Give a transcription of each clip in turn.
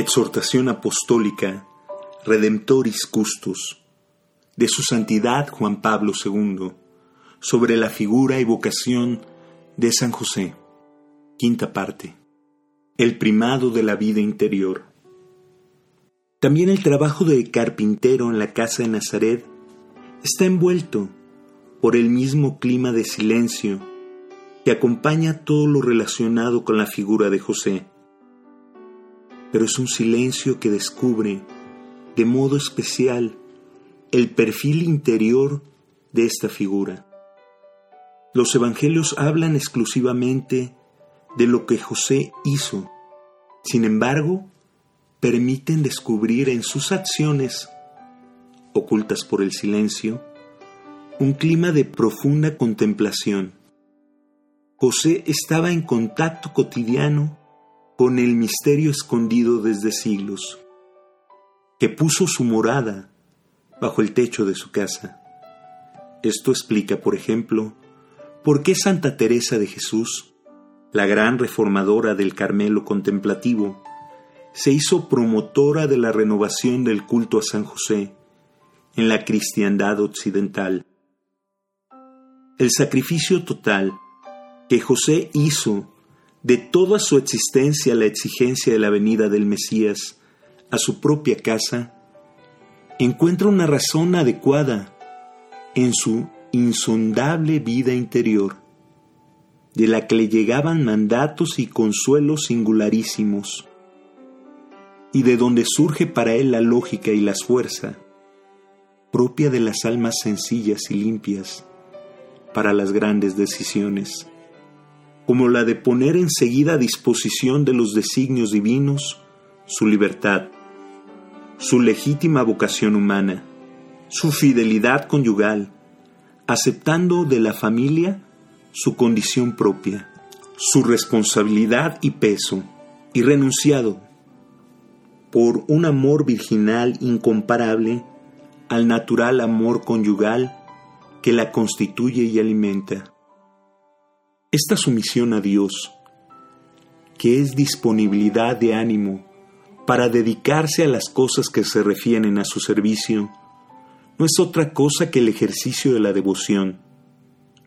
Exhortación Apostólica Redemptoris Custos de Su Santidad Juan Pablo II sobre la figura y vocación de San José. Quinta parte. El primado de la vida interior. También el trabajo de carpintero en la casa de Nazaret está envuelto por el mismo clima de silencio que acompaña todo lo relacionado con la figura de José pero es un silencio que descubre de modo especial el perfil interior de esta figura. Los evangelios hablan exclusivamente de lo que José hizo, sin embargo, permiten descubrir en sus acciones, ocultas por el silencio, un clima de profunda contemplación. José estaba en contacto cotidiano con el misterio escondido desde siglos, que puso su morada bajo el techo de su casa. Esto explica, por ejemplo, por qué Santa Teresa de Jesús, la gran reformadora del Carmelo contemplativo, se hizo promotora de la renovación del culto a San José en la cristiandad occidental. El sacrificio total que José hizo de toda su existencia la exigencia de la venida del Mesías a su propia casa, encuentra una razón adecuada en su insondable vida interior, de la que le llegaban mandatos y consuelos singularísimos, y de donde surge para él la lógica y la fuerza propia de las almas sencillas y limpias para las grandes decisiones como la de poner enseguida a disposición de los designios divinos su libertad, su legítima vocación humana, su fidelidad conyugal, aceptando de la familia su condición propia, su responsabilidad y peso, y renunciado por un amor virginal incomparable al natural amor conyugal que la constituye y alimenta. Esta sumisión a Dios, que es disponibilidad de ánimo para dedicarse a las cosas que se refieren a su servicio, no es otra cosa que el ejercicio de la devoción,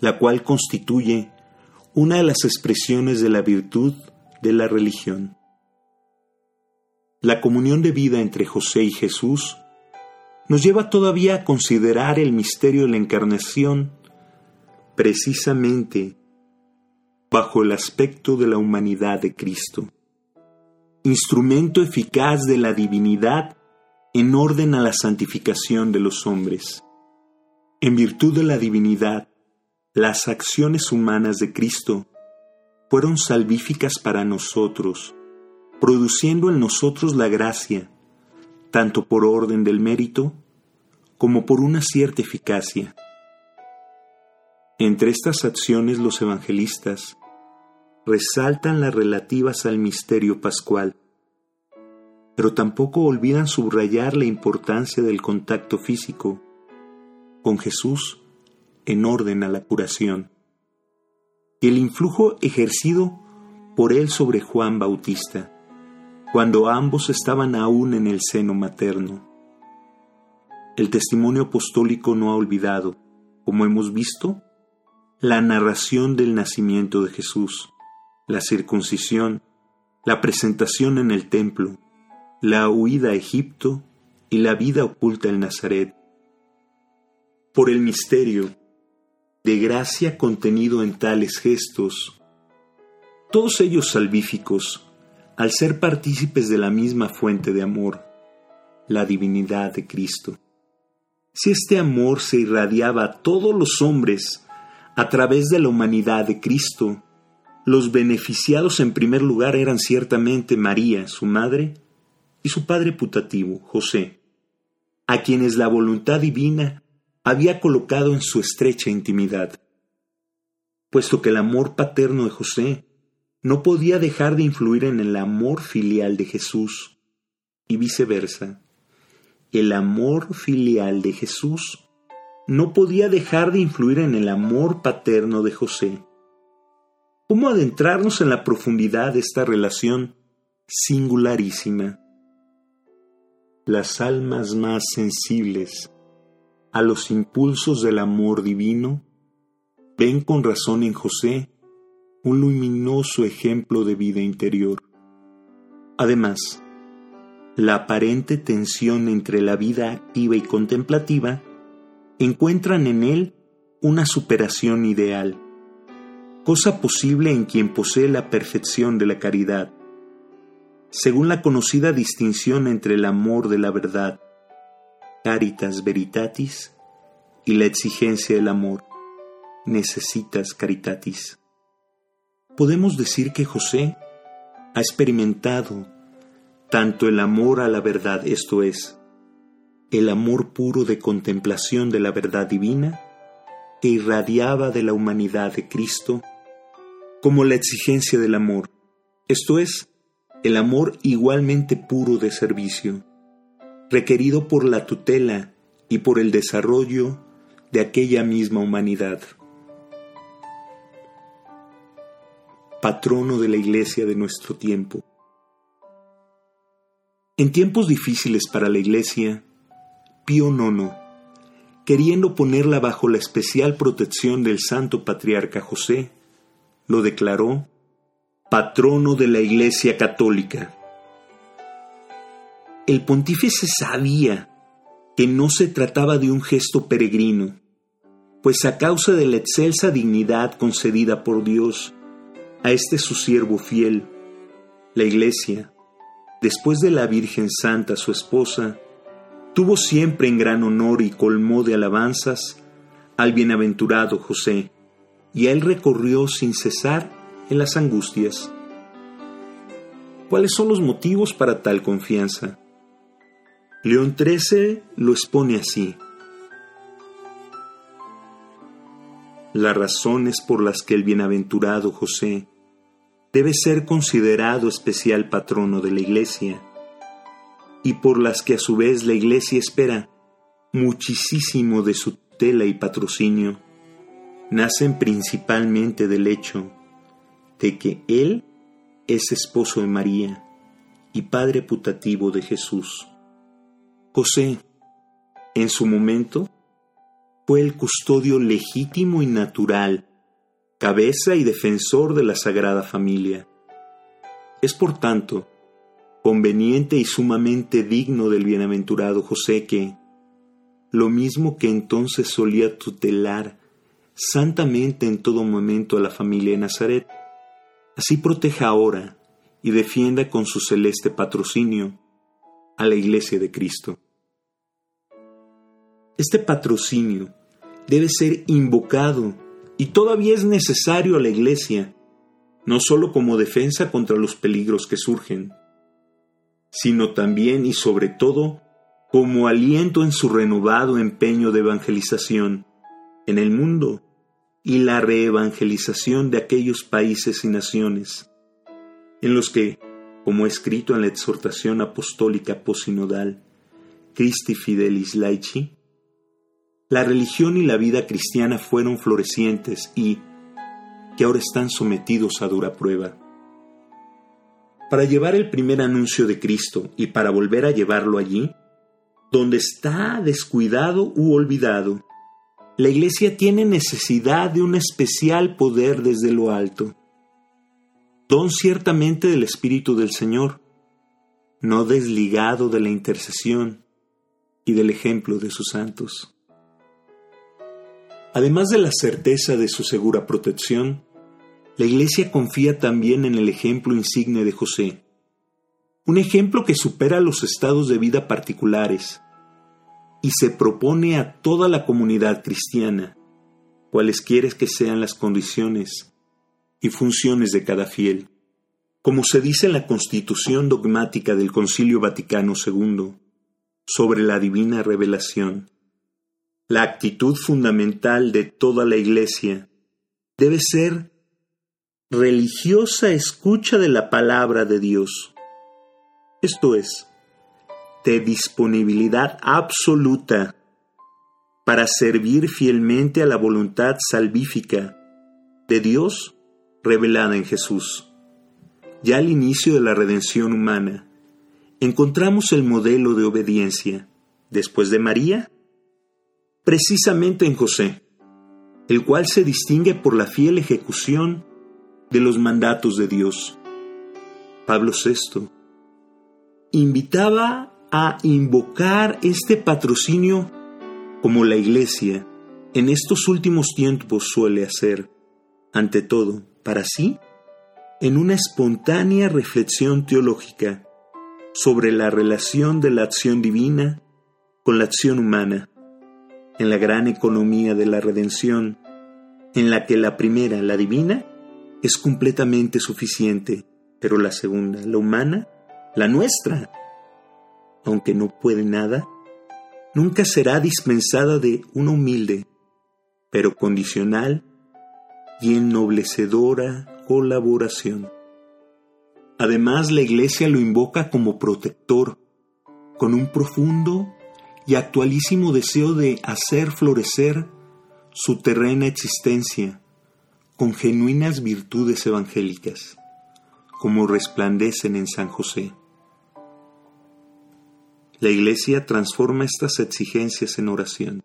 la cual constituye una de las expresiones de la virtud de la religión. La comunión de vida entre José y Jesús nos lleva todavía a considerar el misterio de la encarnación precisamente bajo el aspecto de la humanidad de Cristo, instrumento eficaz de la divinidad en orden a la santificación de los hombres. En virtud de la divinidad, las acciones humanas de Cristo fueron salvíficas para nosotros, produciendo en nosotros la gracia, tanto por orden del mérito como por una cierta eficacia. Entre estas acciones los evangelistas resaltan las relativas al misterio pascual, pero tampoco olvidan subrayar la importancia del contacto físico con Jesús en orden a la curación y el influjo ejercido por él sobre Juan Bautista, cuando ambos estaban aún en el seno materno. El testimonio apostólico no ha olvidado, como hemos visto, la narración del nacimiento de Jesús, la circuncisión, la presentación en el templo, la huida a Egipto y la vida oculta en Nazaret. Por el misterio de gracia contenido en tales gestos, todos ellos salvíficos, al ser partícipes de la misma fuente de amor, la divinidad de Cristo. Si este amor se irradiaba a todos los hombres a través de la humanidad de Cristo, los beneficiados en primer lugar eran ciertamente María, su madre, y su padre putativo, José, a quienes la voluntad divina había colocado en su estrecha intimidad. Puesto que el amor paterno de José no podía dejar de influir en el amor filial de Jesús, y viceversa, el amor filial de Jesús no podía dejar de influir en el amor paterno de José. ¿Cómo adentrarnos en la profundidad de esta relación singularísima? Las almas más sensibles a los impulsos del amor divino ven con razón en José un luminoso ejemplo de vida interior. Además, la aparente tensión entre la vida activa y contemplativa encuentran en él una superación ideal cosa posible en quien posee la perfección de la caridad. Según la conocida distinción entre el amor de la verdad, caritas veritatis, y la exigencia del amor, necesitas caritatis. Podemos decir que José ha experimentado tanto el amor a la verdad, esto es, el amor puro de contemplación de la verdad divina, que irradiaba de la humanidad de Cristo, como la exigencia del amor, esto es, el amor igualmente puro de servicio, requerido por la tutela y por el desarrollo de aquella misma humanidad. Patrono de la Iglesia de nuestro tiempo. En tiempos difíciles para la Iglesia, Pío IX, queriendo ponerla bajo la especial protección del Santo Patriarca José, lo declaró patrono de la Iglesia Católica. El pontífice sabía que no se trataba de un gesto peregrino, pues a causa de la excelsa dignidad concedida por Dios a este su siervo fiel, la Iglesia, después de la Virgen Santa su esposa, tuvo siempre en gran honor y colmó de alabanzas al bienaventurado José, y él recorrió sin cesar en las angustias. ¿Cuáles son los motivos para tal confianza? León XIII lo expone así. Las razones por las que el bienaventurado José debe ser considerado especial patrono de la Iglesia y por las que a su vez la Iglesia espera muchísimo de su tutela y patrocinio, nacen principalmente del hecho de que Él es esposo de María y padre putativo de Jesús. José, en su momento, fue el custodio legítimo y natural, cabeza y defensor de la Sagrada Familia. Es por tanto conveniente y sumamente digno del bienaventurado José que, lo mismo que entonces solía tutelar santamente en todo momento a la familia de Nazaret, así proteja ahora y defienda con su celeste patrocinio a la Iglesia de Cristo. Este patrocinio debe ser invocado y todavía es necesario a la Iglesia, no sólo como defensa contra los peligros que surgen, sino también y sobre todo como aliento en su renovado empeño de evangelización en el mundo y la reevangelización de aquellos países y naciones, en los que, como escrito en la exhortación apostólica posinodal Christi Fidelis Laici, la religión y la vida cristiana fueron florecientes y que ahora están sometidos a dura prueba. Para llevar el primer anuncio de Cristo y para volver a llevarlo allí, donde está descuidado u olvidado, la Iglesia tiene necesidad de un especial poder desde lo alto, don ciertamente del Espíritu del Señor, no desligado de la intercesión y del ejemplo de sus santos. Además de la certeza de su segura protección, la Iglesia confía también en el ejemplo insigne de José, un ejemplo que supera los estados de vida particulares, y se propone a toda la comunidad cristiana, cualesquiera que sean las condiciones y funciones de cada fiel. Como se dice en la Constitución dogmática del Concilio Vaticano II sobre la divina revelación, la actitud fundamental de toda la Iglesia debe ser religiosa escucha de la palabra de Dios. Esto es, de disponibilidad absoluta para servir fielmente a la voluntad salvífica de Dios revelada en Jesús. Ya al inicio de la redención humana, encontramos el modelo de obediencia, después de María, precisamente en José, el cual se distingue por la fiel ejecución de los mandatos de Dios. Pablo VI invitaba a invocar este patrocinio como la Iglesia en estos últimos tiempos suele hacer, ante todo, para sí, en una espontánea reflexión teológica sobre la relación de la acción divina con la acción humana en la gran economía de la redención, en la que la primera, la divina, es completamente suficiente, pero la segunda, la humana, la nuestra, aunque no puede nada, nunca será dispensada de una humilde, pero condicional y ennoblecedora colaboración. Además, la Iglesia lo invoca como protector, con un profundo y actualísimo deseo de hacer florecer su terrena existencia con genuinas virtudes evangélicas, como resplandecen en San José. La Iglesia transforma estas exigencias en oración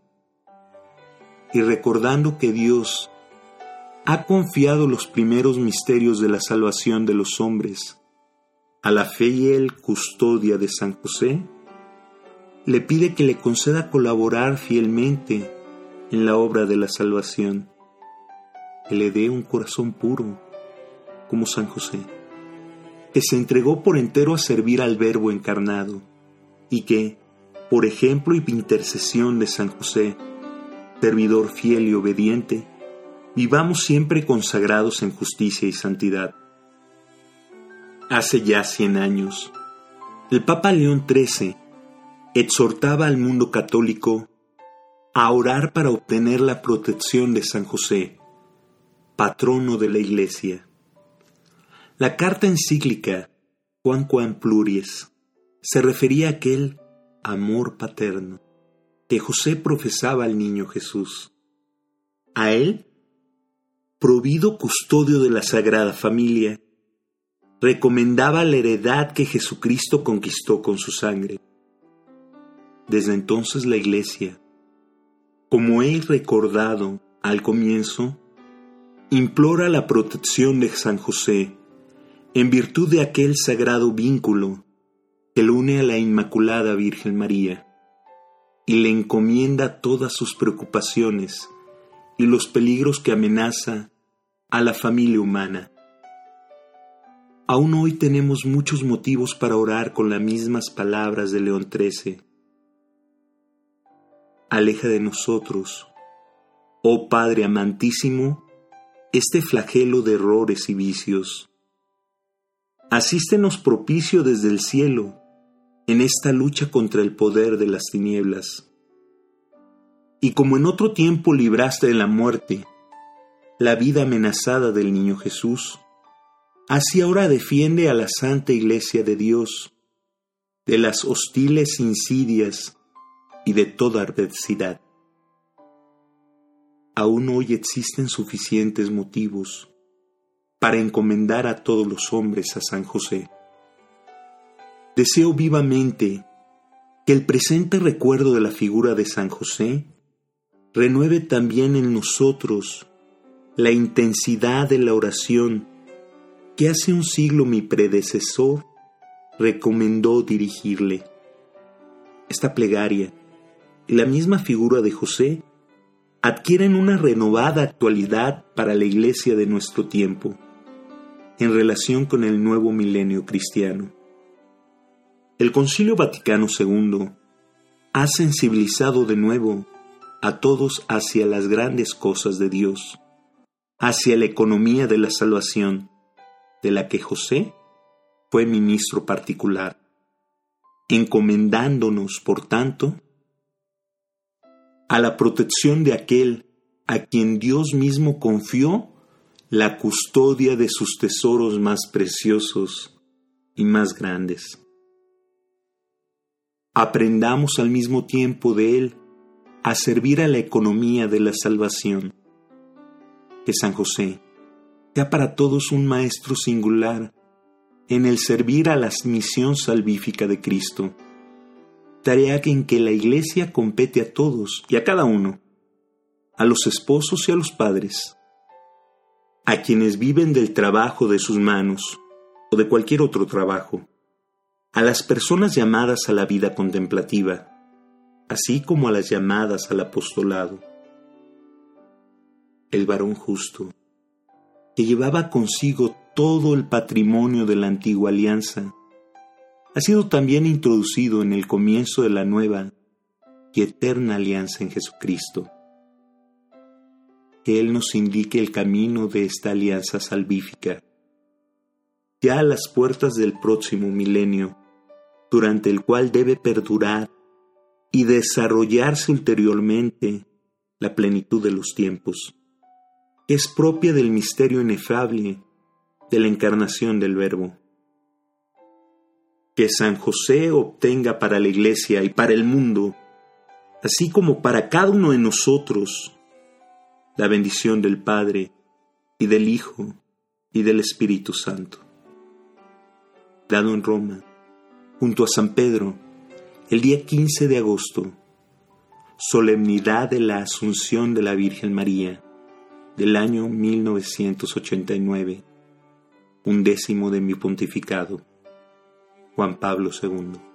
y recordando que Dios ha confiado los primeros misterios de la salvación de los hombres a la fe y el custodia de San José, le pide que le conceda colaborar fielmente en la obra de la salvación, que le dé un corazón puro, como San José, que se entregó por entero a servir al Verbo encarnado, y que, por ejemplo y intercesión de San José, servidor fiel y obediente, vivamos siempre consagrados en justicia y santidad. Hace ya cien años, el Papa León XIII exhortaba al mundo católico a orar para obtener la protección de San José, patrono de la Iglesia. La carta encíclica Juan Juan Pluries se refería a aquel amor paterno que José profesaba al niño Jesús. A él, provido custodio de la Sagrada Familia, recomendaba la heredad que Jesucristo conquistó con su sangre desde entonces la Iglesia, como he recordado al comienzo, implora la protección de San José en virtud de aquel sagrado vínculo que lo une a la Inmaculada Virgen María y le encomienda todas sus preocupaciones y los peligros que amenaza a la familia humana. Aún hoy tenemos muchos motivos para orar con las mismas palabras de León XIII aleja de nosotros, oh Padre amantísimo, este flagelo de errores y vicios. Asístenos propicio desde el cielo en esta lucha contra el poder de las tinieblas. Y como en otro tiempo libraste de la muerte la vida amenazada del niño Jesús, así ahora defiende a la Santa Iglesia de Dios de las hostiles insidias y de toda adversidad. Aún hoy existen suficientes motivos para encomendar a todos los hombres a San José. Deseo vivamente que el presente recuerdo de la figura de San José renueve también en nosotros la intensidad de la oración que hace un siglo mi predecesor recomendó dirigirle. Esta plegaria la misma figura de José adquieren una renovada actualidad para la iglesia de nuestro tiempo en relación con el nuevo milenio cristiano. El Concilio Vaticano II ha sensibilizado de nuevo a todos hacia las grandes cosas de Dios, hacia la economía de la salvación, de la que José fue ministro particular, encomendándonos, por tanto, a la protección de aquel a quien Dios mismo confió la custodia de sus tesoros más preciosos y más grandes. Aprendamos al mismo tiempo de Él a servir a la economía de la salvación. Que San José sea para todos un maestro singular en el servir a la misión salvífica de Cristo, tarea en que la Iglesia compete a todos y a cada uno, a los esposos y a los padres, a quienes viven del trabajo de sus manos o de cualquier otro trabajo, a las personas llamadas a la vida contemplativa, así como a las llamadas al apostolado. El varón justo, que llevaba consigo todo el patrimonio de la antigua alianza, ha sido también introducido en el comienzo de la nueva y eterna alianza en Jesucristo que Él nos indique el camino de esta alianza salvífica. Ya a las puertas del próximo milenio, durante el cual debe perdurar y desarrollarse ulteriormente la plenitud de los tiempos, es propia del misterio inefable de la encarnación del Verbo. Que San José obtenga para la Iglesia y para el mundo, así como para cada uno de nosotros, la bendición del Padre y del Hijo y del Espíritu Santo. Dado en Roma, junto a San Pedro, el día 15 de agosto, solemnidad de la Asunción de la Virgen María, del año 1989, undécimo de mi pontificado, Juan Pablo II.